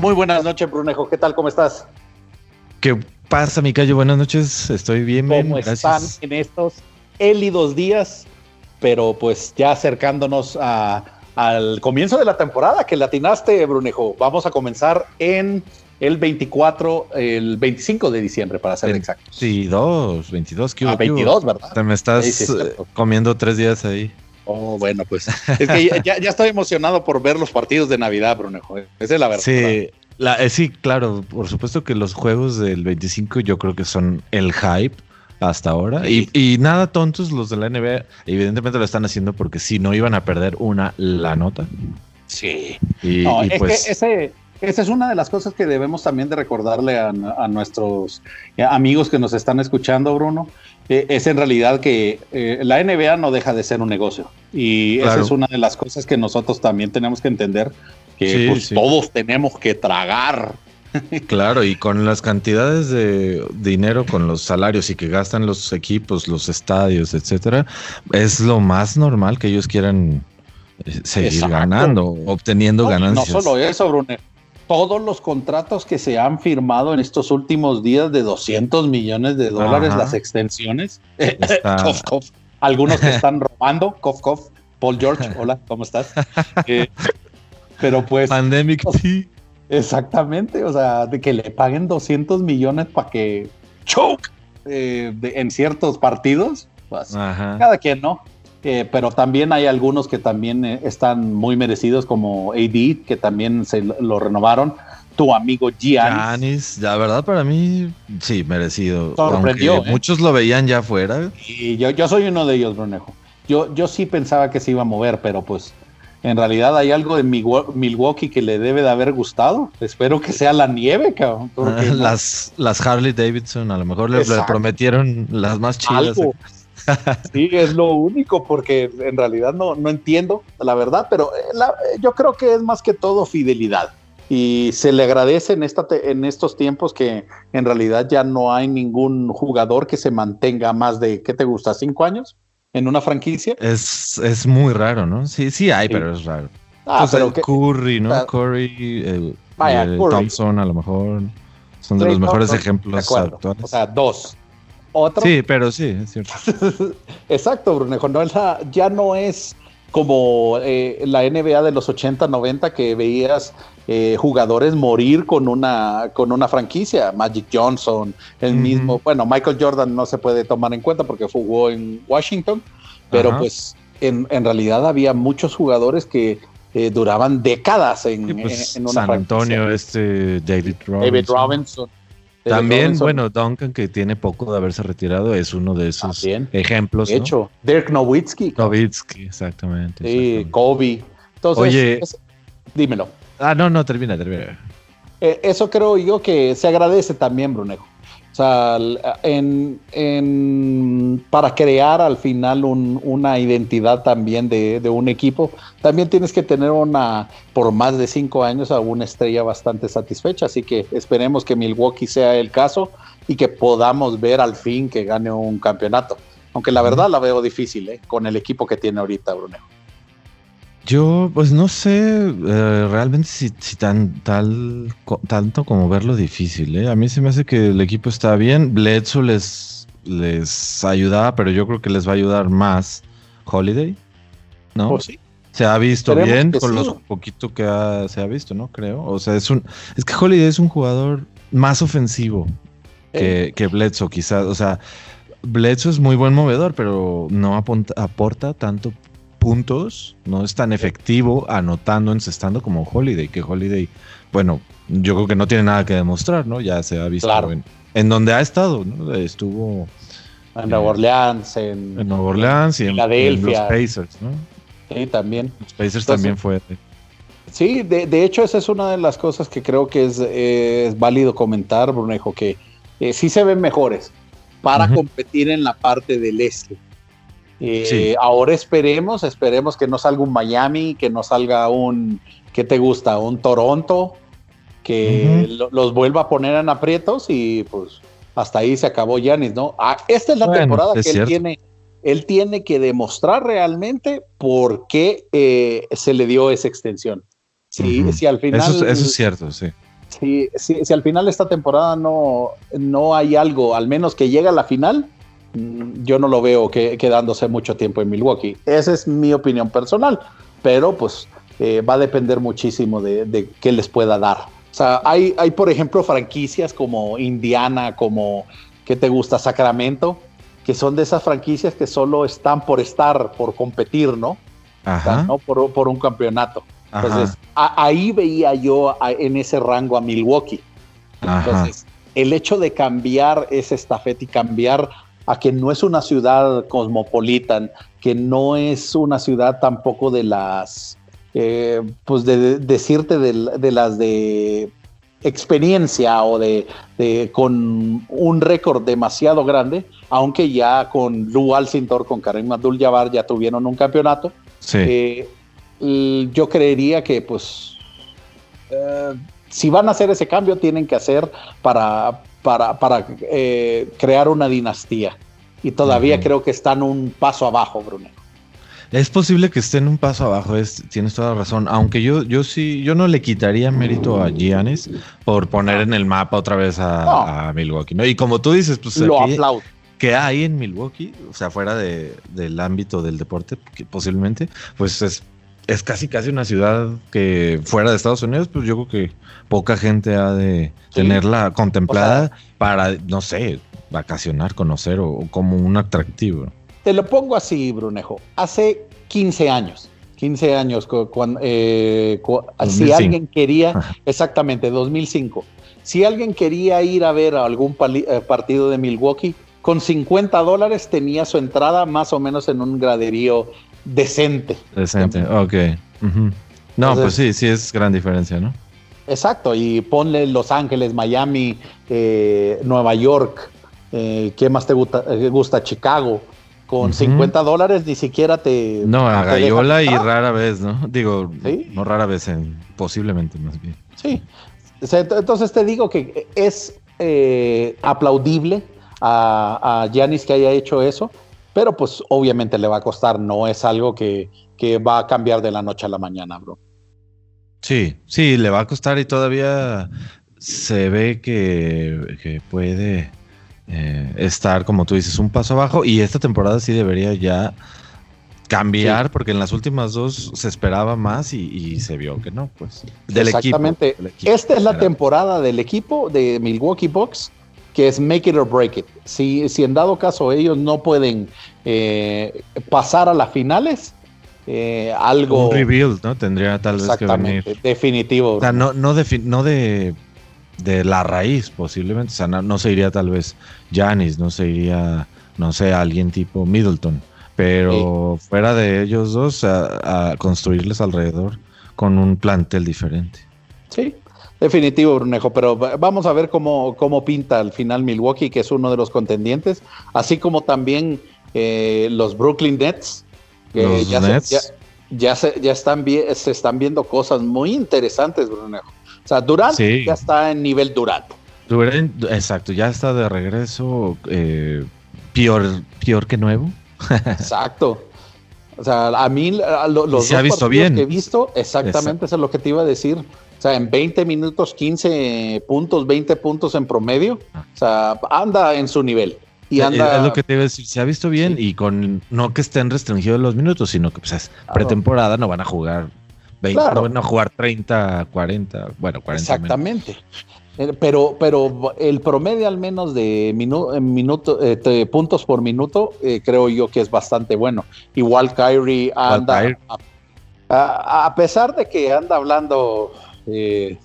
Muy buenas noches, Brunejo. ¿Qué tal? ¿Cómo estás? ¿Qué pasa, mi calle? Buenas noches. Estoy bien, ¿Cómo están en estos élidos días? Pero pues ya acercándonos al comienzo de la temporada que latinaste, Brunejo. Vamos a comenzar en el 24, el 25 de diciembre, para ser exacto. 22, 22, ¿qué Ah, 22, ¿verdad? Te me estás eh, comiendo tres días ahí. Oh, bueno, pues es que ya, estoy emocionado por ver los partidos de Navidad, Brunejo. Esa es la verdad. Sí, eh, sí, claro, por supuesto que los juegos del 25 yo creo que son el hype hasta ahora. Y, nada tontos los de la NBA, evidentemente lo están haciendo porque si no iban a perder una la nota. Sí. Y, es pues, que ese, esa es una de las cosas que debemos también de recordarle a, nuestros amigos que nos están escuchando, Bruno. Eh, es en realidad que eh, la NBA no deja de ser un negocio. Y esa es una de las cosas que nosotros también tenemos que entender, que pues, todos tenemos que tragar. Claro, y con las cantidades de dinero, con los salarios y que gastan los equipos, los estadios, etcétera, es lo más normal que ellos quieran eh, seguir ganando, obteniendo ganancias. No solo eso, todos los contratos que se han firmado en estos últimos días de 200 millones de dólares, las extensiones. Algunos que están robando, cof, cof. Paul George, hola, ¿cómo estás? Eh, pero pues... Pandemic T. Exactamente, o sea, de que le paguen 200 millones para que choke eh, en ciertos partidos, pues, cada quien, ¿no? Eh, pero también hay algunos que también eh, están muy merecidos, como AD, que también se lo renovaron. Tu amigo Giannis. Giannis, la verdad para mí, sí, merecido. Sorprendió. ¿eh? Muchos lo veían ya afuera. Y yo, yo soy uno de ellos, Brunejo. Yo, yo sí pensaba que se iba a mover, pero pues en realidad hay algo de Milwaukee que le debe de haber gustado. Espero que sea la nieve, cabrón. las, las Harley Davidson, a lo mejor le, prometieron las más chidas. Sí, es lo único, porque en realidad no, no entiendo la verdad, pero eh, yo creo que es más que todo fidelidad. Y se le agradece en, esta en estos tiempos que en realidad ya no hay ningún jugador que se mantenga más de, ¿qué te gusta? ¿Cinco años en una franquicia? Es, es muy raro, ¿no? Sí, sí hay, pero es raro. Ah, pero Curry, ¿no? Curry, eh, eh, Thompson a lo mejor son de los mejores ejemplos actuales. O sea, dos. Sí, pero sí, es cierto. Exacto, Brunejo. No, ya no es como eh, la NBA de los 80, 90 que veías eh, jugadores morir con una, con una franquicia. Magic Johnson, el mismo, bueno, Michael Jordan no se puede tomar en cuenta porque jugó en Washington, pero pues en, realidad había muchos jugadores que eh, duraban décadas en, pues, una San Antonio, este David Robinson. David Robinson. También, bueno, Duncan, que tiene poco de haberse retirado, es uno de esos ejemplos. De hecho, Dirk Nowitzki. Nowitzki, exactamente. Sí, Kobe. Entonces, Oye, dímelo. Ah, no, no, termina, termina. Eh, eso creo yo que se agradece también, Brunejo. Sea, en, para crear al final una identidad también de, un equipo, también tienes que tener una, por más de cinco años, a una estrella bastante satisfecha. Así que esperemos que Milwaukee sea el caso y que podamos ver al fin que gane un campeonato. Aunque la verdad la veo difícil, ¿eh? con el equipo que tiene ahorita, Brunejo. Yo, pues no sé eh, realmente si, tan, tal, tanto como verlo difícil. ¿eh? A mí se me hace que el equipo está bien. Bledsoe les, les ayudaba, pero yo creo que les va a ayudar más Holiday. ¿No? Pues sí. Se ha visto bien con lo poquito que se ha visto, ¿no? Creo. O sea, es un. Es que Holiday es un jugador más ofensivo que, eh. que Bledsoe, quizás. O sea, Bledsoe es muy buen movedor, pero no aporta tanto puntos, no es tan efectivo anotando, encestando como Holiday, que Holiday, bueno, yo creo que no tiene nada que demostrar, ¿no? Ya se ha visto en, donde ha estado, ¿no? Estuvo en Nueva Orleans, en, Nueva Orleans y en, los Pacers, ¿no? Sí, también. Los Pacers también fue. Sí, de, hecho esa es una de las cosas que creo que es, válido comentar, Brunejo, que eh, sí se ven mejores para competir en la parte del este. Eh, ahora esperemos, esperemos que no salga un Miami, que no salga un, ¿qué te gusta? Un Toronto, que los vuelva a poner en aprietos y pues hasta ahí se acabó Yanis, ¿no? Ah, esta es la temporada que él tiene, él tiene que demostrar realmente por qué eh, se le dio esa extensión. Sí, al final. Eso, es cierto, sí. si, si, al final de esta temporada no, no hay algo, al menos que llegue a la final, yo no lo veo que, quedándose mucho tiempo en Milwaukee. Esa es mi opinión personal, pero pues eh, va a depender muchísimo de, de, qué les pueda dar. O sea, hay, hay, por ejemplo, franquicias como Indiana, como, ¿qué te gusta? Sacramento, que son de esas franquicias que solo están por estar, por competir, ¿no? Ajá. ¿no? Por, por un campeonato. Entonces, ahí veía yo en ese rango a Milwaukee. Entonces, el hecho de cambiar ese estafeta y cambiar a que no es una ciudad cosmopolitan, que no es una ciudad tampoco de las, eh, pues de, decirte de, las de experiencia o de, con un récord demasiado grande, aunque ya con Lou Alcindor, con Karim Abdul-Jabbar ya tuvieron un campeonato. Sí. Eh, yo creería que pues eh, si van a hacer ese cambio tienen que hacer para, para, eh, crear una dinastía. Y todavía creo que están un paso abajo, Bruno. Es posible que estén un paso abajo, es, tienes toda razón. Aunque yo, yo sí, yo no le quitaría mérito a Giannis por poner en el mapa otra vez a, Milwaukee. ¿no? Y como tú dices, pues lo aplaudo. Que hay en Milwaukee, o sea, fuera de, del ámbito del deporte, que posiblemente, pues es es casi casi una ciudad que fuera de Estados Unidos, pues yo creo que poca gente ha de tenerla contemplada para, no sé, vacacionar, conocer o, como un atractivo. Te lo pongo así, Brunejo. Hace 15 años, 15 años, cuando, eh, si alguien quería, exactamente, 2005, si alguien quería ir a ver algún eh, partido de Milwaukee, con 50 dólares tenía su entrada más o menos en un graderío decente. Decente, ok. No, pues sí, sí es gran diferencia, ¿no? Exacto, y ponle Los Ángeles, Miami, eh, Nueva York, eh, ¿qué más te gusta? Eh, gusta Chicago. Con 50 dólares ni siquiera te... No, a Gayola y rara vez, ¿no? Digo, no rara vez, en, posiblemente más bien. Sí, entonces te digo que es aplaudible a Yanis que haya hecho eso, pero pues obviamente le va a costar, no es algo que, va a cambiar de la noche a la mañana, bro. Sí, sí, le va a costar y todavía se ve que, puede eh, estar, como tú dices, un paso abajo y esta temporada sí debería ya cambiar porque en las últimas dos se esperaba más y, se vio que no, pues. Del Exactamente. Esta es la temporada del equipo de Milwaukee Bucks que es make it or break it. Si, si en dado caso ellos no pueden eh, pasar a las finales, eh, algo. Un rebuild, ¿no? Tendría tal vez que venir. Definitivo. O sea, no, no, de, no de, de la raíz, posiblemente. O sea, no, se iría tal vez Janis, no se iría, no sé, alguien tipo Middleton. Pero fuera de ellos dos, a construirles alrededor con un plantel diferente. Sí, Definitivo, Brunejo, pero vamos a ver cómo, cómo pinta al final Milwaukee, que es uno de los contendientes, así como también eh, los Brooklyn Nets, que ya, Se, ya, se, ya están se están viendo cosas muy interesantes, Brunejo. O sea, Durant ya está en nivel Durant. Durant, exacto, ya está de regreso, eh, peor, peor que nuevo. exacto. O sea, a mí los se ha visto bien. que he visto, exactamente eso es lo que te iba a decir. O sea, en 20 minutos, 15 puntos, 20 puntos en promedio. O sea, anda en su nivel. Y anda... Es lo que te iba a decir, se ha visto bien y con no que estén restringidos los minutos, sino que pues es pretemporada, no van a jugar 20, no van a jugar 30, 40, bueno, 40 Exactamente. Eh, pero, pero el promedio al menos de minuto, eh, puntos por minuto, eh, creo yo que es bastante bueno. Igual Kyrie anda, a, pesar de que anda hablando eh,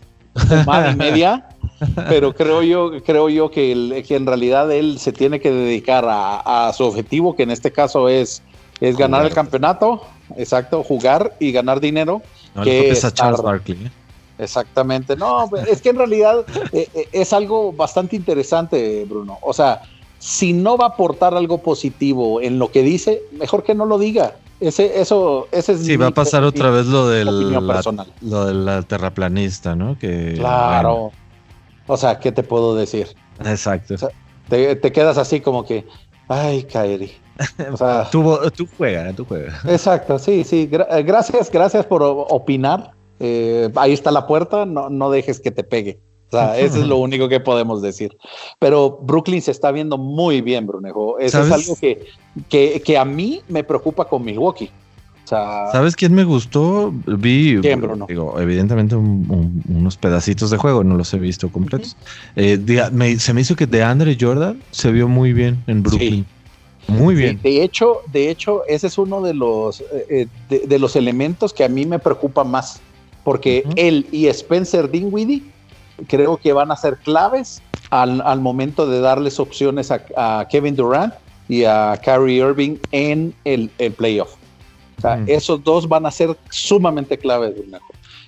y media, pero creo yo, creo yo que, que, en realidad él se tiene que dedicar a, su objetivo, que en este caso es, es ganar el campeonato, exacto, jugar y ganar dinero. que es Charles Barkley. ¿eh? Exactamente, no, es que en realidad eh, eh, es algo bastante interesante, Bruno. O sea, si no va a aportar algo positivo en lo que dice, mejor que no lo diga. Ese, eso, ese es sí, va a pasar otra vez lo del, lo del terraplanista, ¿no? Que, claro. O sea, ¿qué te puedo decir? Exacto. te, quedas así como que, ay, Kairi. O sea, tú, tú juegas, tú juegas. Exacto, sí, sí. Eh, gracias, gracias por opinar. Eh, ahí está la puerta, no, no dejes que te pegue. O sea, eso es lo único que podemos decir. Pero Brooklyn se está viendo muy bien, Brunejo. Eso es algo que, que, que, a mí me preocupa con Milwaukee. ¿Sabes quién me gustó? Vi, digo, evidentemente unos pedacitos de juego, no los he visto completos. Eh, se me hizo que de Andre Jordan se vio muy bien en Brooklyn. Muy bien. de hecho, de hecho, ese es uno de los, eh, eh, de, los elementos que a mí me preocupa más, porque él y Spencer Dinwiddie creo que van a ser claves al, momento de darles opciones a, Kevin Durant y a Kyrie Irving en el, el playoff. O sea, esos dos van a ser sumamente claves.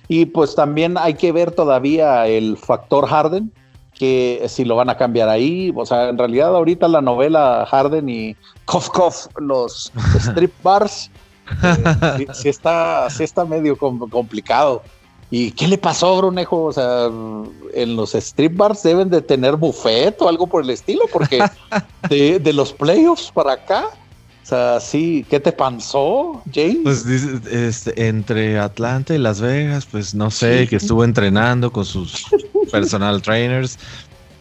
Y pues también hay que ver todavía el factor Harden, que si lo van a cambiar ahí. O sea, en realidad ahorita la novela Harden y Kof Kof, los strip bars, eh, sí, está, sí está medio complicado. ¿Y qué le pasó, Brunejo? O sea, en los strip bars deben de tener buffet o algo por el estilo, porque de, de los playoffs para acá o sea, sí, ¿qué te pasó, James? Pues este, entre Atlanta y Las Vegas, pues no sé, que estuvo entrenando con sus personal trainers.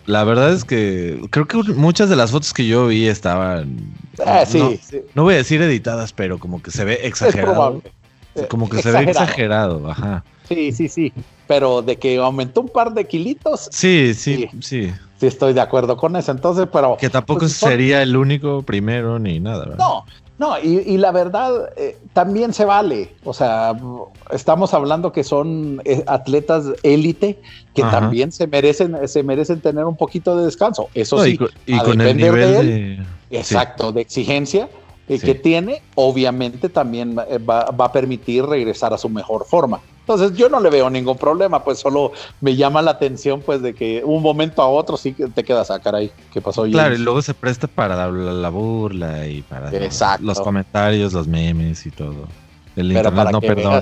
La verdad es que creo que muchas de las fotos que yo vi estaban. Ah, sí, no, voy a decir editadas, pero como que se ve exagerado. Como que se ve exagerado, ajá. Sí, sí, sí. Pero de que aumentó un par de kilitos. Sí, sí, sí. Sí, estoy de acuerdo con eso. Entonces, pero. Que tampoco pues, sería el único primero ni nada, ¿verdad? No, no, y, la verdad eh, también se vale. O sea, estamos hablando que son eh, atletas élite que también se merecen, se merecen tener un poquito de descanso. Eso sí, y, con el nivel de, exacto, de exigencia eh, que tiene, obviamente también va, va a permitir regresar a su mejor forma. Entonces yo no le veo ningún problema, pues solo me llama la atención pues de que un momento a otro sí que te quedas a ah, caray, ¿qué pasó? Claro, y luego se presta para la, burla y para los comentarios, los memes y todo. El internet no perdona.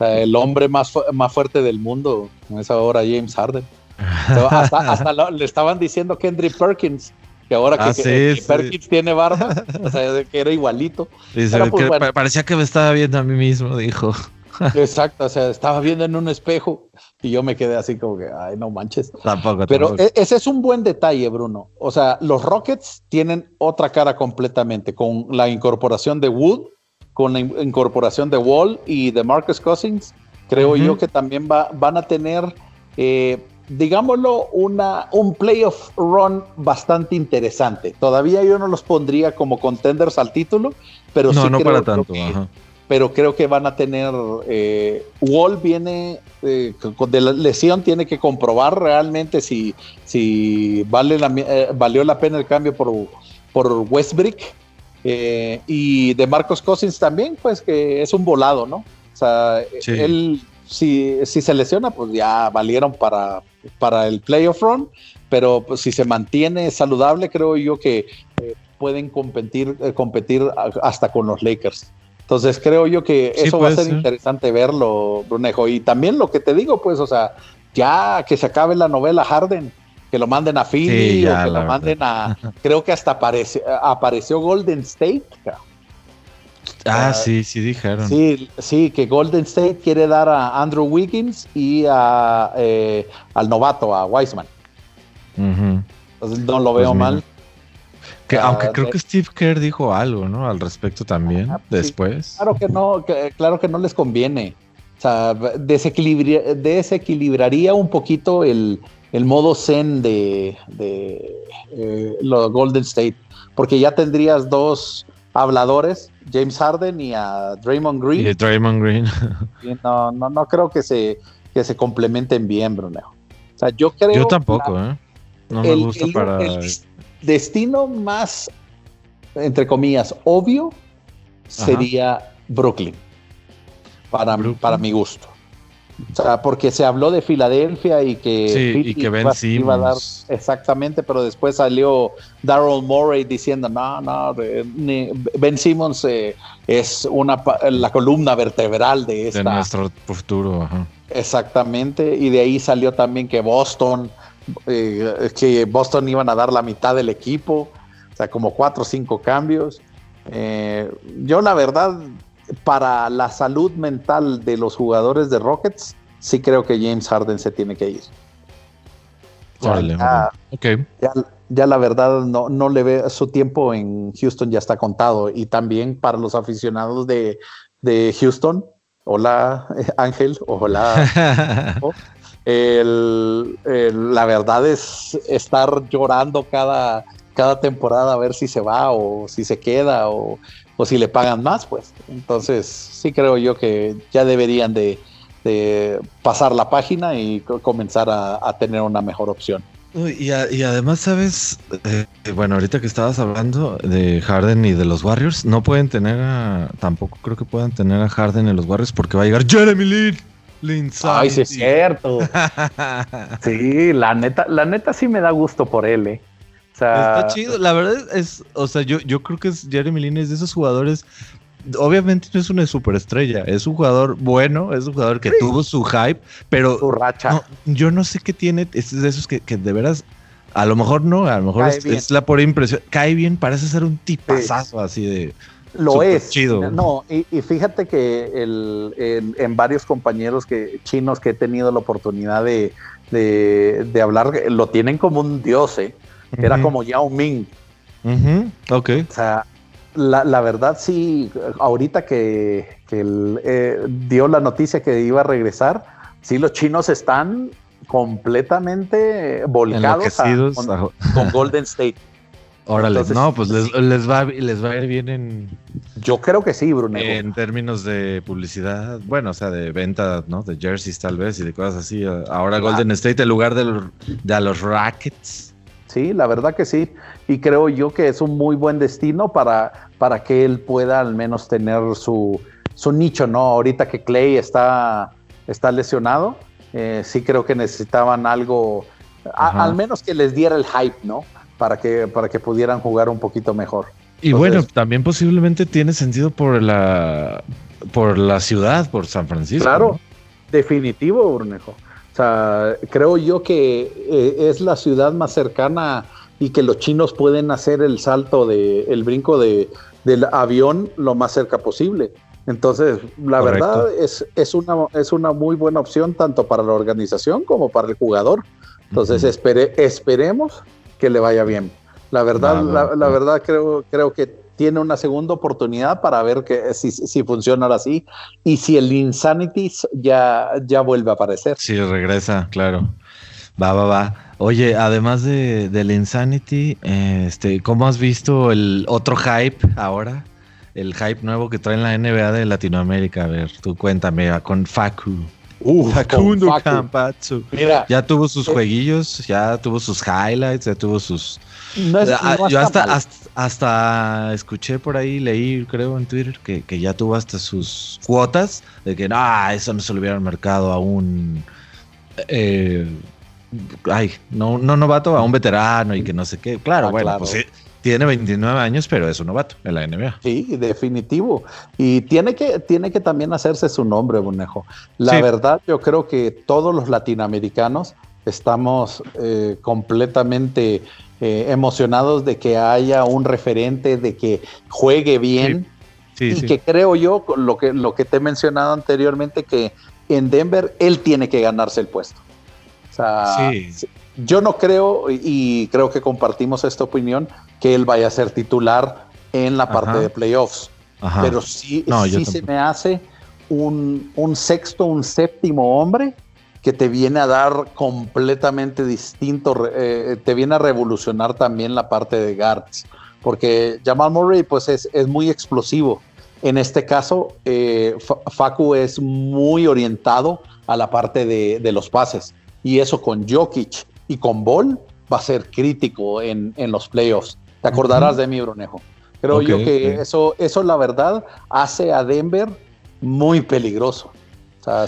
el hombre más, más fuerte del mundo, en esa hora James Harden. hasta, le estaban diciendo Kendrick Perkins, que ahora que, ah, Perkins tiene barba, o sea, que era igualito. Pues, parecía que me estaba viendo a mí mismo, dijo. Exacto, o sea, estaba viendo en un espejo y yo me quedé así como que, ay, no manches. Tampoco, Pero e, ese es un buen detalle, Bruno. O sea, los Rockets tienen otra cara completamente, con la incorporación de Wood, con la incorporación de Wall y de Marcus Cousins. Creo yo que también va, van a tener, eh, digámoslo, una, un playoff run bastante interesante. Todavía yo no los pondría como contenders al título, pero no, sí no para tanto. Ajá pero creo que van a tener. Eh, Wall viene eh, de la lesión, tiene que comprobar realmente si, si vale la, eh, valió la pena el cambio por, por Westbrick. y de Marcos Cousins también, pues que es un volado, ¿no? O sea, él, si, si se lesiona, pues ya valieron para, para el playoff run, pero pues, si se mantiene saludable, creo yo que pueden competir, competir hasta con los Lakers. Entonces creo yo que eso va a ser interesante verlo, Brunejo. Y también lo que te digo, pues, o sea, ya que se acabe la novela Harden, que lo manden a Philly o que lo manden a. Creo que hasta apareció Golden State. Ah, sí, sí dijeron. Sí, sí, que Golden State quiere dar a Andrew Wiggins y a, eh, al novato, a Wiseman. Entonces no lo veo pues mal aunque creo que Steve Kerr dijo algo, ¿no? Al respecto también, ah, después. claro que no, claro que no les conviene. O sea, desequilibraría un poquito el, modo zen de, eh, los Golden State, porque ya tendrías dos habladores, James Harden y a Draymond Green. Y Draymond Green. no, no, no creo que se, que se complementen bien, Bruno. O sea, yo creo. Yo tampoco, ¿eh? No me gusta para destino más, entre comillas, obvio sería Brooklyn, para, para mi gusto. O sea, porque se habló de Filadelfia y que, y que Ben iba, a dar exactamente, pero después salió Daryl Morey diciendo, no, no, Ben Simmons eh, es una la columna vertebral de esta. De nuestro futuro. Exactamente, y de ahí salió también que Boston eh, que Boston iban a dar la mitad del equipo, o sea, como cuatro o cinco cambios. Eh, yo la verdad, para la salud mental de los jugadores de Rockets, sí creo que James Harden se tiene que ir. ya, la verdad no, no le ve su tiempo en Houston ya está contado y también para los aficionados de, de Houston, hola Ángel, hola. la verdad es estar llorando cada, cada temporada a ver si se va o si se queda o, o si le pagan más, pues. Entonces sí creo yo que ya deberían de pasar la página y comenzar a, tener una mejor opción. Y, además, sabes, eh, bueno, ahorita que estabas hablando de Harden y de los Warriors, no pueden tener a, tampoco creo que puedan tener a Harden en los Warriors porque va a llegar Jeremy Lin. Ay, sí es cierto. sí, la neta, la neta sí me da gusto por él, eh. Está chido, la verdad es, o sea, yo, yo creo que es Jeremy Lin es de esos jugadores obviamente no es una superestrella, es un jugador bueno, es un jugador que tuvo su hype, pero yo no sé qué tiene, es de esos que, de veras, a lo mejor no, a lo mejor es, la por impresión, cae bien, parece ser un tipazazo así de... Lo es. Chido. No, y, fíjate que el, en, varios compañeros que, chinos que he tenido la oportunidad de, hablar, lo tienen como un dios, ¿eh? Era como Yao Ming. Ok. O sea, la, verdad sí, ahorita que, eh, dio la noticia que iba a regresar, sí los chinos están completamente volcados con, Golden State. Órale, no, pues les, va, les va a ir bien en... Yo creo que sí, Bruno. En términos de publicidad, bueno, o sea, de venta, ¿no? De jerseys tal vez y de cosas así. Ahora Golden State en lugar de, de los Rackets. Sí, la verdad que sí. Y creo yo que es un muy buen destino para, para que él pueda al menos tener su, su nicho, ¿no? Ahorita que Clay está, está lesionado, eh, sí creo que necesitaban algo, al menos que les diera el hype, ¿no? Para que, para que pudieran jugar un poquito mejor. Y bueno, también posiblemente tiene sentido por la, por la ciudad, por San Francisco. Claro, definitivo, Brunejo sea, creo yo que eh, es la ciudad más cercana y que los chinos pueden hacer el salto de el brinco de, del avión lo más cerca posible. Entonces, la verdad es, es, una, es una muy buena opción tanto para la organización como para el jugador. Entonces, esperemos que le vaya bien. La verdad, la, verdad creo, creo que tiene una segunda oportunidad para ver que, si, si funciona así y si el Insanity ya, ya vuelve a aparecer. Sí, regresa, claro. Va, va, va. Oye, además de, del Insanity, este, ¿cómo has visto el otro hype ahora? El hype nuevo que trae en la NBA de Latinoamérica. A ver, tú cuéntame, con Facu. Uh, Facundo Campazzo. Mira, ya tuvo sus eh, jueguillos, ya tuvo sus highlights, ya tuvo sus. Ah, yo hasta, hasta, escuché por ahí, leí, creo, en Twitter, que, ya tuvo hasta sus cuotas de que no, eso no se lo hubiera mercado a un. Eh, ay, no, no novato, a un veterano y que no sé qué. Claro, ah, bueno, pues tiene 29 años, pero es un novato en la NBA. Sí, definitivo. Y tiene que, tiene que también hacerse su nombre, Bonejo. La verdad, yo creo que todos los latinoamericanos estamos eh, completamente eh, emocionados de que haya un referente, de que juegue bien. y que creo yo, lo que, lo que te he mencionado anteriormente, que en Denver él tiene que ganarse el puesto. O sea, yo no creo, y creo que compartimos esta opinión, que él vaya a ser titular en la parte de playoffs. Pero sí, sí se me hace un, sexto, un séptimo hombre que te viene a dar completamente distinto, eh, te viene a revolucionar también la parte de guards, porque Jamal Murray pues es, muy explosivo. En este caso, eh, Facu es muy orientado a la parte de, de, los pases. Y eso con Jokic y con Ball va a ser crítico en, en los playoffs. Te acordarás de mí, Brunejo. Creo yo que eso, eso, la verdad, hace a Denver muy peligroso.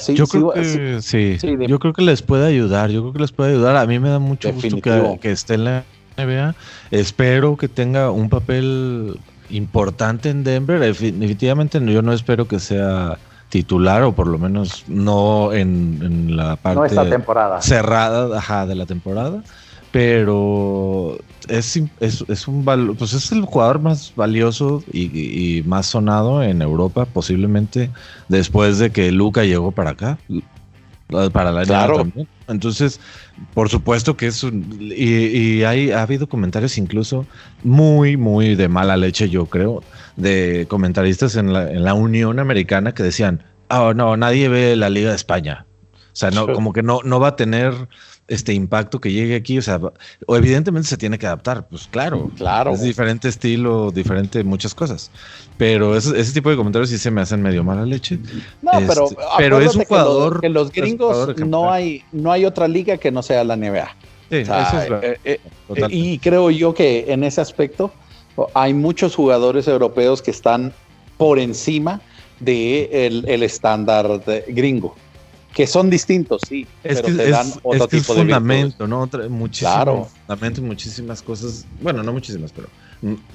yo, creo que, sí, yo creo que les puede ayudar. Yo creo que les puede ayudar. A mí me da mucho gusto que, que esté en la NBA. Espero que tenga un papel importante en Denver. Definitivamente yo no espero que sea titular o por lo menos no en, la parte temporada. cerrada de la temporada pero es, es, un pues es el jugador más valioso y, más sonado en Europa, posiblemente después de que Luca llegó para acá. Para la NBA también. Entonces, por supuesto que es un, y, hay ha habido comentarios incluso muy muy de mala leche, yo creo, de comentaristas en la, en la Unión Americana que decían, "Oh, no, nadie ve la Liga de España." O sea, no como que no no va a tener este impacto que llegue aquí, o sea, o evidentemente se tiene que adaptar, pues claro, claro. Es diferente estilo, diferente muchas cosas. Pero ese, tipo de comentarios sí se me hacen medio mala leche. No, pero, este, pero es un jugador. Que los, gringos no hay, no hay otra liga que no sea la NBA. Sí, eso es eh, eh, eh, y creo yo que en ese aspecto hay muchos jugadores europeos que están por encima del de el estándar gringo que son distintos, sí, es pero que te dan otro tipo de fundamento, ¿no? muchísimo claro. fundamento y muchísimas cosas, bueno, no muchísimas, pero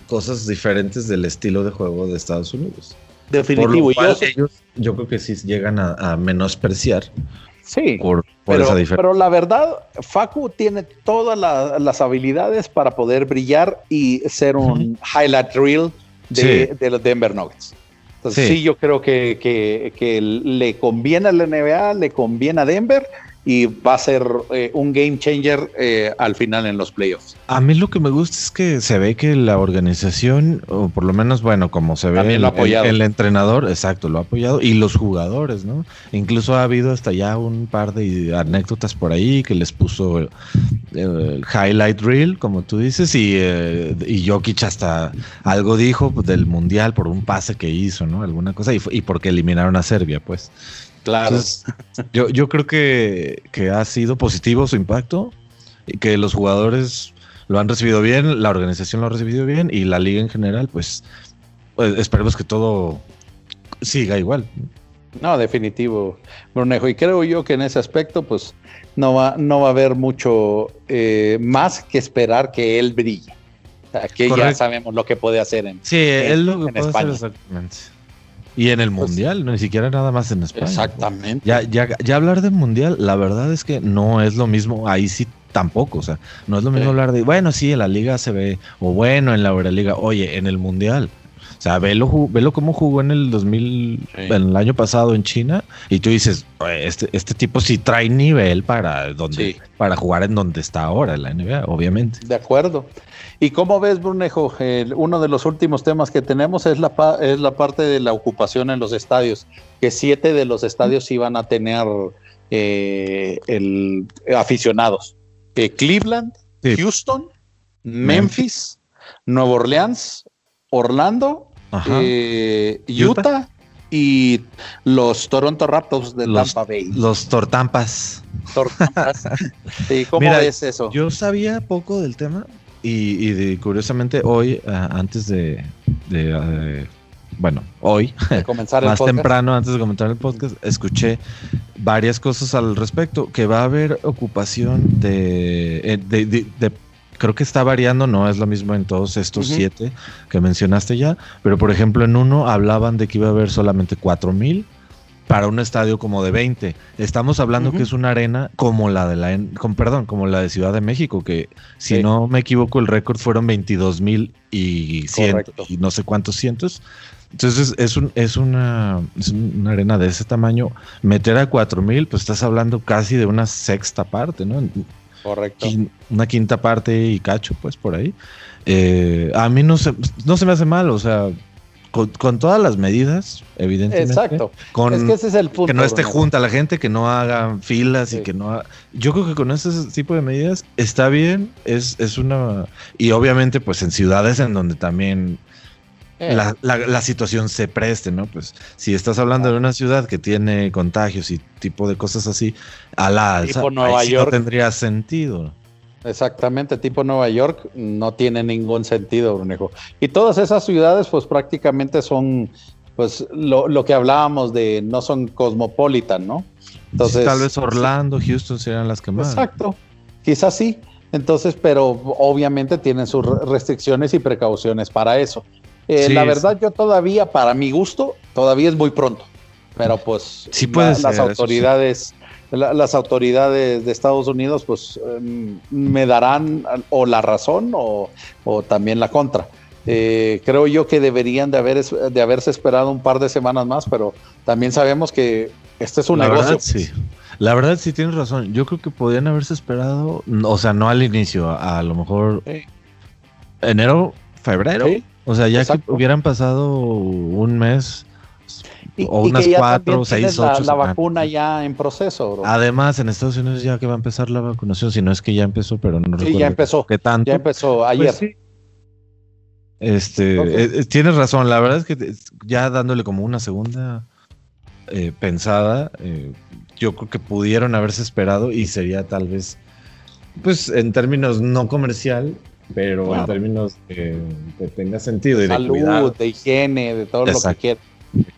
cosas diferentes del estilo de juego de Estados Unidos. Definitivo. yo, ellos, yo creo que sí llegan a, menospreciar. Sí, por, pero, esa diferencia. pero la verdad, Facu tiene todas las habilidades para poder brillar y ser un highlight reel de, de los Denver Nuggets sí. yo creo que, que, le conviene a la NBA, le conviene a Denver y va a ser eh, un game changer eh, al final en los playoffs. A mí lo que me gusta es que se ve que la organización, o por lo menos, bueno, como se ve el, el, entrenador, exacto, lo ha apoyado, y los jugadores, ¿no? Incluso ha habido hasta ya un par de anécdotas por ahí que les puso el, highlight reel, como tú dices, y, eh, y Jokic hasta algo dijo del Mundial por un pase que hizo, ¿no? Alguna cosa, y, y porque eliminaron a Serbia, pues. Claro. yo, yo creo que, ha sido positivo su impacto y que los jugadores lo han recibido bien, la organización lo ha recibido bien y la liga en general, pues, pues esperemos que todo siga igual. No, definitivo, Brunejo. Y creo yo que en ese aspecto, pues, no va, no va a haber mucho eh, más que esperar que él brille. Aquí ya sabemos lo que puede hacer en, sí, él lo que puede Hacer exactamente. Y en el pues Mundial, ni siquiera nada más en España. Exactamente. Ya, ya, ya hablar de Mundial, la verdad es que no es lo mismo, ahí sí tampoco, o sea, no es lo mismo hablar de, bueno, sí, en la liga se ve, o bueno, en la Euroliga, oye, en el Mundial. O sea, velo, velo cómo jugó en el 2000, en el año pasado en China, y tú dices, este, este tipo sí trae nivel para, donde, para jugar en donde está ahora, en la NBA, obviamente. De acuerdo. ¿Y cómo ves, Brunejo? uno de los últimos temas que tenemos es la, es la parte de la ocupación en los estadios, que siete de los estadios iban a tener eh, el, aficionados. Cleveland, Houston, Memphis, Nueva Orleans, Orlando, eh, Utah, y los Toronto Raptors de Tampa Bay. Los Tortampas. Tortampas. ¿Cómo ves eso? Yo sabía poco del tema, y, curiosamente hoy, ah, antes de, ah, bueno, hoy, más temprano, antes de comentar el podcast, escuché varias cosas al respecto, que va a haber ocupación de, eh, de, creo que está variando, no es lo mismo en todos estos siete que mencionaste ya, pero por ejemplo en uno hablaban de que iba a haber solamente cuatro mil para un estadio como de 20. Estamos hablando que es una arena como la de la, con, perdón, como la de Ciudad de México, que si no me equivoco el récord fueron 22 mil y, y no sé cuántos cientos. Entonces es, un, es, una, es una arena de ese tamaño. Meter a 4 mil, pues estás hablando casi de una sexta parte, ¿no? Correcto. Una quinta parte y cacho, pues por ahí. Eh, a mí no se, no se me hace mal, o sea, con, todas las medidas, evidentemente. Exacto. Con, es que ese es el punto. Que no esté junta la gente, que no haga filas y que no Yo creo que con ese tipo de medidas está bien, es, es una... Y obviamente pues en ciudades en donde también eh. la, situación se preste, ¿no? Pues si estás hablando de una ciudad que tiene contagios y tipo de cosas así, a la alza, Nueva no tendría sentido. Exactamente, tipo Nueva York no tiene ningún sentido, Brunejo. Y todas esas ciudades, pues prácticamente son, pues lo, que hablábamos de, no son cosmopolitan, ¿no? Entonces, tal vez Orlando, Houston serían las que más. Exacto, quizás sí. Entonces, pero obviamente tienen sus restricciones y precauciones para eso. Eh, la verdad, yo todavía, para mi gusto, todavía es muy pronto. Pero pues sí las autoridades las autoridades de Estados Unidos pues em, me darán o la razón o, también la contra. Eh, creo yo que deberían de, haber, de haberse esperado un par de semanas más, pero también sabemos que este es un negocio. sí. La verdad sí tienes razón. Yo creo que podrían haberse esperado, o sea, no al inicio, a, lo mejor enero, febrero. O sea, ya que hubieran pasado un mes o unas cuatro, seis, ocho. La, la vacuna ya en proceso. Además, en Estados Unidos ya que va a empezar la vacunación, si no es que ya empezó, pero no sí, ya empezó. ¿Qué tanto? Ya empezó pues ayer. Este, eh, eh, tienes razón. La verdad es que ya dándole como una segunda eh, pensada, yo creo que pudieron haberse esperado y sería tal vez, pues en términos no comercial, pero en términos que, tenga sentido. De salud, de, higiene, de todo lo que quieras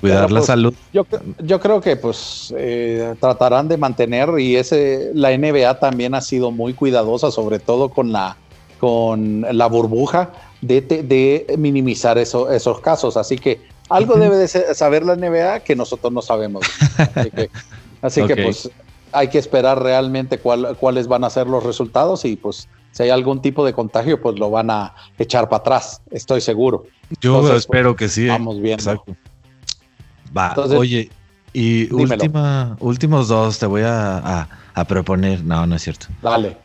Cuidar la pues, salud. Yo, yo, creo que pues eh, tratarán de mantener y ese la NBA también ha sido muy cuidadosa, sobre todo con la con la burbuja de, de minimizar eso, esos casos. Así que algo debe de saber la NBA que nosotros no sabemos. Así que, pues hay que esperar realmente cuáles van a ser los resultados y pues si hay algún tipo de contagio, pues lo van a echar para atrás, estoy seguro. Yo espero que sí. Vamos bien. Exacto. Va, oye, y última, últimos dos te voy a, proponer. No, no es cierto. Dale.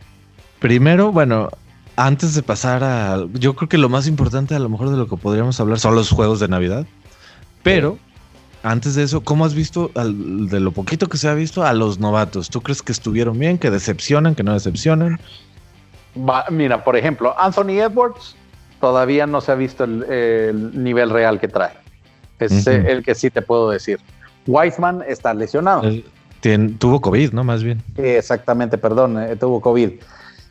Primero, bueno, antes de pasar a. Yo creo que lo más importante, a lo mejor de lo que podríamos hablar, son los juegos de Navidad. Pero, antes de eso, ¿cómo has visto, de lo poquito que se ha visto, a los novatos? ¿Tú crees que estuvieron bien, que decepcionan, que no decepcionan? Mira, por ejemplo, Anthony Edwards todavía no se ha visto el nivel real que trae. Es el que sí te puedo decir. Weisman está lesionado. tuvo COVID, ¿no? Más bien. Exactamente, perdón, eh, tuvo COVID.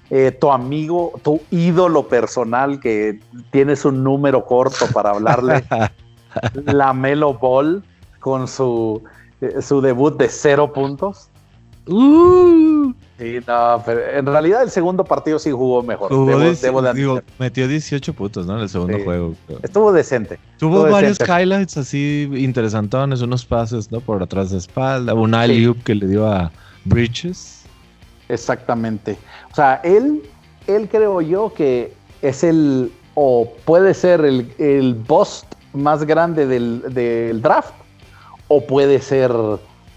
Eh, tu amigo, tu ídolo personal que tienes un número corto para hablarle, la Melo Ball con su, eh, su debut de cero puntos. Uh. Sí, no, pero en realidad el segundo partido sí jugó mejor. digo, metió 18 puntos, ¿no? En el segundo juego. Estuvo decente. Tuvo varios highlights así interesantones, unos pases, ¿no? Por atrás de espalda, un alley que le dio a Bridges. Exactamente. O sea, él, él creo yo que es el, o puede ser el, el bust más grande del, del draft, o puede ser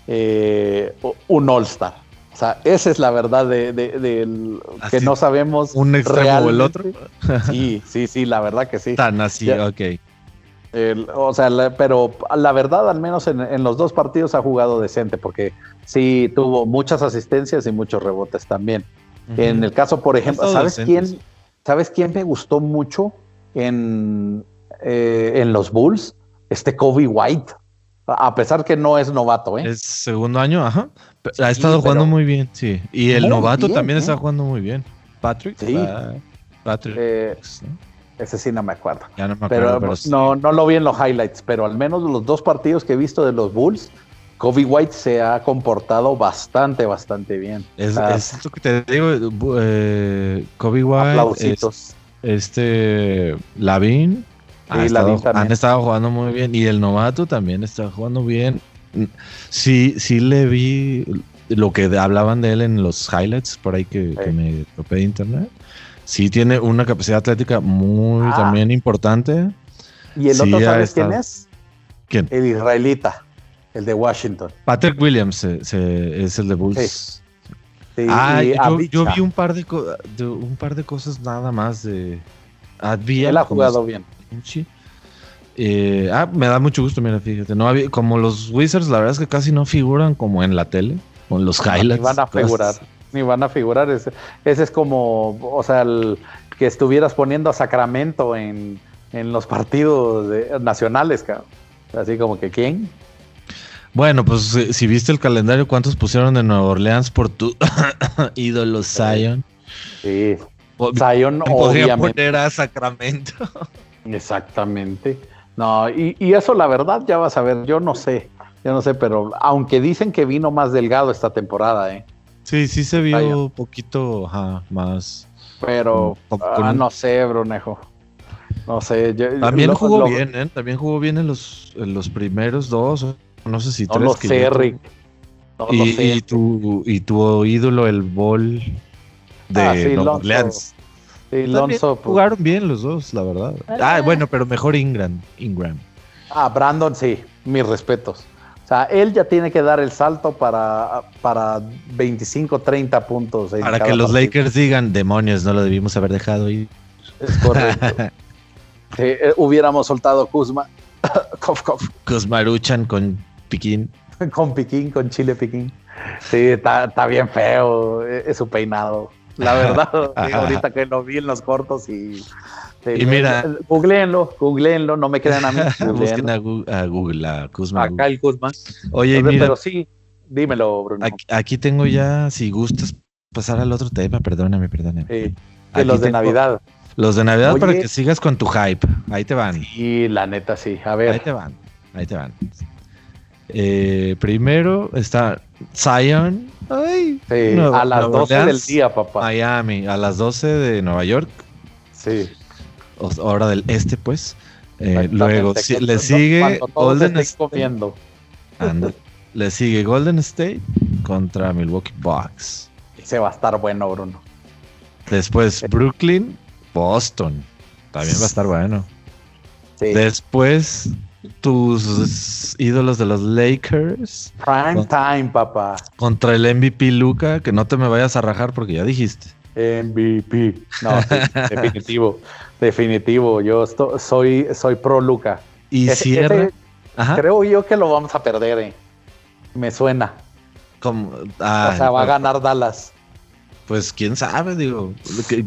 eh, un All-Star. O sea, esa es la verdad de, que no sabemos. ¿Un extremo o el otro? sí, sí, sí, la verdad que sí. Tan así, ok. o sea, pero la verdad, al menos en, los dos partidos ha jugado decente, porque sí tuvo muchas asistencias y muchos rebotes también. En el caso, por ejemplo, ¿sabes quién, ¿sabes quién me gustó mucho en, eh, en los Bulls? Este Kobe White. A pesar que no es novato, ¿eh? Es segundo año, ajá. Ha estado jugando muy bien, sí. Y el novato también está jugando muy bien. Patrick. Sí. Patrick. Eh, ese sí no me acuerdo. Ya no me acuerdo. Pero, no, no lo vi en los highlights, pero al menos los dos partidos que he visto de los Bulls, Kobe White se ha comportado bastante, bastante bien. Es, esto que te digo, eh, Kobe White. Aplausitos. este Lavin han estado jugando muy bien. Y el novato también está jugando bien. Sí, sí le vi lo que hablaban de él en los highlights por ahí que, me topé de internet. Sí tiene una capacidad atlética muy ah. también importante. ¿Y el otro sabes quién es? ¿Quién? El israelita, el de Washington. Patrick Williams es el de Bulls. ah, yo, vi un par de, un par de cosas nada más de Él ha jugado bien. Eh, ah, me da mucho gusto, mira, fíjate. No como los Wizards, la verdad es que casi no figuran como en la tele, con los highlights. Ni van a figurar, ni van a figurar. Ese, es como, o sea, el, que estuvieras poniendo a Sacramento en, los partidos nacionales, Así como que, ¿quién? Bueno, pues eh, si viste el calendario, ¿cuántos pusieron de Nueva Orleans por tu ídolo Zion? Sí. Zion, podría poner a Sacramento. Exactamente. No, y, eso la verdad ya vas a ver, yo no sé, yo no sé, pero aunque dicen que vino más delgado esta temporada, ¿eh? Sí, sí se vio un poquito más. Pero, ah, no sé, Brunejo. No sé. También jugó bien, ¿eh? También jugó bien en los, los primeros dos, no sé si no Lo sé, Rick. y, tu, y tu ídolo, el Ball de ah, sí, pues, jugaron bien los dos, la verdad. Ah, bueno, pero mejor Ingram. Ingram. Ah, Brandon sí, mis respetos. O sea, él ya tiene que dar el salto para, para 25, 30 puntos. Para que los Lakers digan, demonios, no lo debimos haber dejado ir. Es correcto. Eh, hubiéramos soltado Kuzma. Kuzmaruchan con Piquín. con Piquín, con Chile Piquín. Sí, está, bien feo eh, su peinado. La verdad, ahorita que lo vi en los cortos y y mira, googleenlo, googleenlo, no me crean a mí. Busquen a, Google, a Kuzma. Acá el Kuzma. Oye, mira, pero sí, dímelo, Bruno. Aquí, tengo ya, si gustas pasar al otro tema, perdóname, perdóname. Sí, los de Navidad. Los de Navidad para que sigas con tu hype. Ahí te van. Sí, la neta, sí. A ver. Ahí te van. Ahí te van. Eh, primero está Zion. Ay, sí, a las 12 del día, papá. Miami, a las 12 de Nueva York. Sí hora del este, pues. Eh, luego le sigue Golden State. le sigue Golden State contra Milwaukee Bucks. Se va a estar bueno, Bruno. Después Brooklyn, Boston. También va a estar bueno. Después tus ídolos de los Lakers. Prime time, papá. Contra el MVP Luca, que no te me vayas a rajar porque ya dijiste. MVP. No, definitivo. Definitivo. Yo soy, soy pro Luca. Y cierra. creo yo que lo vamos a perder. Eh. Me suena. Como, o sea, va a ganar Dallas. Pues quién sabe, digo.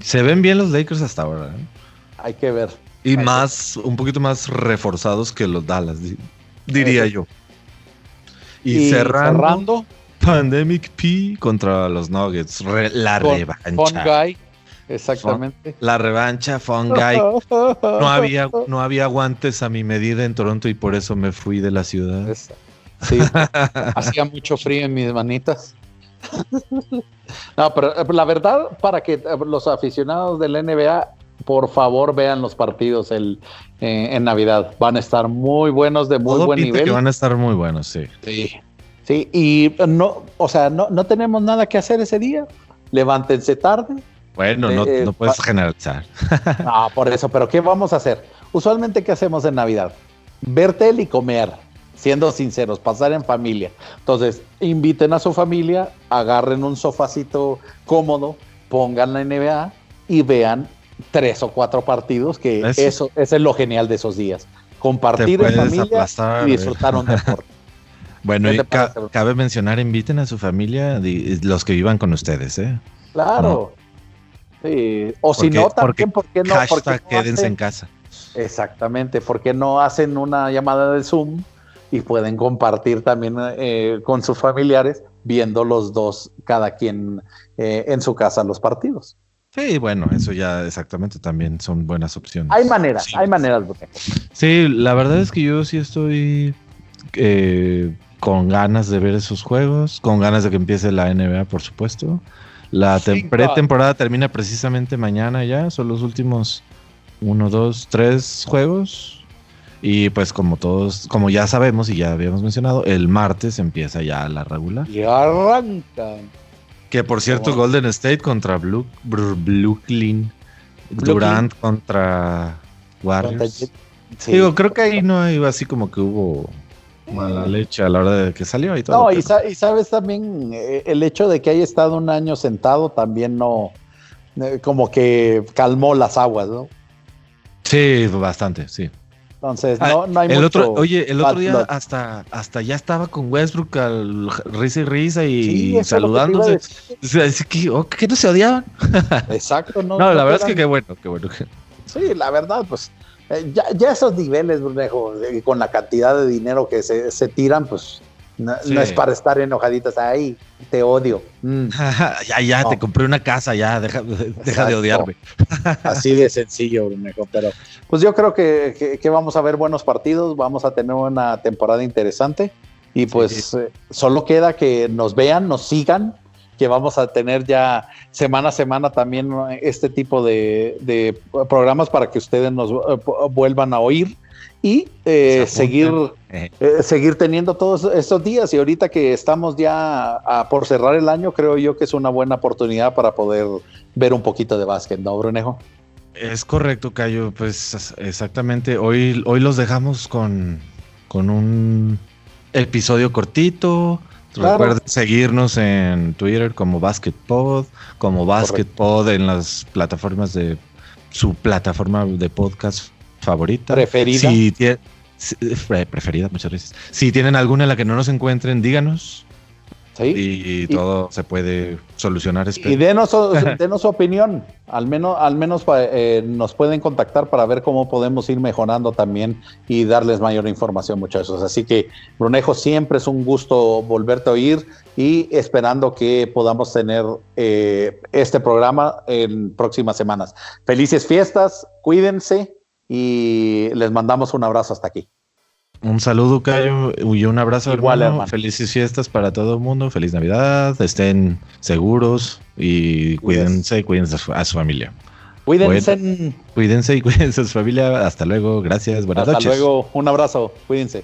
Se ven bien los Lakers hasta ahora. ¿eh? Hay que ver. Y más, un poquito más reforzados que los Dallas, diría yo. Y, cerrando Pandemic P contra los Nuggets. la revancha. Exactamente. la revancha, Fungi. No había, no había guantes a mi medida en Toronto y por eso me fui de la ciudad. Sí, hacía mucho frío en mis manitas. No, pero eh, la verdad, para que eh, los aficionados del NBA, por favor, vean los partidos el, eh, en Navidad. Van a estar muy buenos, de muy buen nivel. Que van a estar muy buenos, sí. Sí, sí y no, o sea, no, no tenemos nada que hacer ese día. Levántense tarde, bueno, no, eh, puedes generalizar. No, por eso, pero ¿qué vamos a hacer? Usualmente, ¿qué hacemos en Navidad? Ver tele y comer, siendo sinceros, pasar en familia. Entonces, inviten a su familia, agarren un sofacito cómodo, pongan la NBA y vean tres o cuatro partidos, que eso, es lo genial de esos días. Compartir en familia y disfrutar un deporte. bueno, y cabe mencionar, inviten a su familia, los que vivan con ustedes, ¿eh? Claro. O si no, también, ¿por qué no? Porque quédense en casa. Exactamente, porque no hacen una llamada de Zoom y pueden compartir también eh, con sus familiares viendo los dos, cada quien eh, en su casa los partidos. Sí, bueno, eso ya exactamente también son buenas opciones. Hay maneras, hay maneras. Sí, la verdad es que yo sí estoy eh, con ganas de ver esos juegos, con ganas de que empiece la NBA, por supuesto. La pretemporada termina precisamente mañana ya, son los últimos uno, dos, tres juegos. Y pues como todos, como ya sabemos y ya habíamos mencionado, el martes empieza ya la regular. Y arranca. Que por cierto, Golden State contra Blue, Brooklyn. Durant contra Warriors. Digo, creo que ahí no hay así como que hubo mala leche a la hora de que salió y todo. No, y, sabes también eh, el hecho de que haya estado un año sentado también no, eh, como que calmó las aguas, ¿no? Sí, bastante, sí. Entonces, no, ah, no hay el otro, Oye, el otro día hasta, hasta ya estaba con Westbrook al risa y risa y saludándose. que, oh, ¿Qué no se odiaban? Exacto, no. no, la verdad es que qué bueno, qué bueno. Sí, la verdad, pues eh, ya, esos niveles, Brunejo, con la cantidad de dinero que se, tiran, pues no, es para estar enojaditas ahí, te odio. Mm. ya, ya, te compré una casa, ya, deja, deja de odiarme. Así de sencillo, Brunejo, pero pues yo creo que, vamos a ver buenos partidos, vamos a tener una temporada interesante y pues eh, solo queda que nos vean, nos sigan que vamos a tener ya semana a semana también este tipo de, programas para que ustedes nos eh, vuelvan a oír y eh, seguir, eh. seguir teniendo todos estos días. Y ahorita que estamos ya por cerrar el año, creo yo que es una buena oportunidad para poder ver un poquito de básquet, ¿no, Brunejo? Es correcto, Cayo. Pues exactamente. Hoy, hoy los dejamos con, con un episodio cortito. Recuerden seguirnos en Twitter como BasketPod, como BasketPod en las plataformas de su plataforma de podcast favorita. Preferida. Si preferida, muchas veces. Si tienen alguna en la que no nos encuentren, díganos. Y, todo se puede solucionar. Y denos, denos su opinión. Al menos, al menos eh, nos pueden contactar para ver cómo podemos ir mejorando también y darles mayor información, muchachos. Así que, Brunejo, siempre es un gusto volverte a oír y esperando que podamos tener eh, este programa en próximas semanas. Felices fiestas, cuídense y les mandamos un abrazo hasta aquí. Un saludo, Cayo, y un abrazo, Igual, hermano. Felices fiestas para todo el mundo. Feliz Navidad. Estén seguros y cuídense y cuídense a su, familia. Cuídense. cuídense y cuídense a su familia. Hasta luego. Gracias. Buenas noches. Hasta luego. Un abrazo. Cuídense.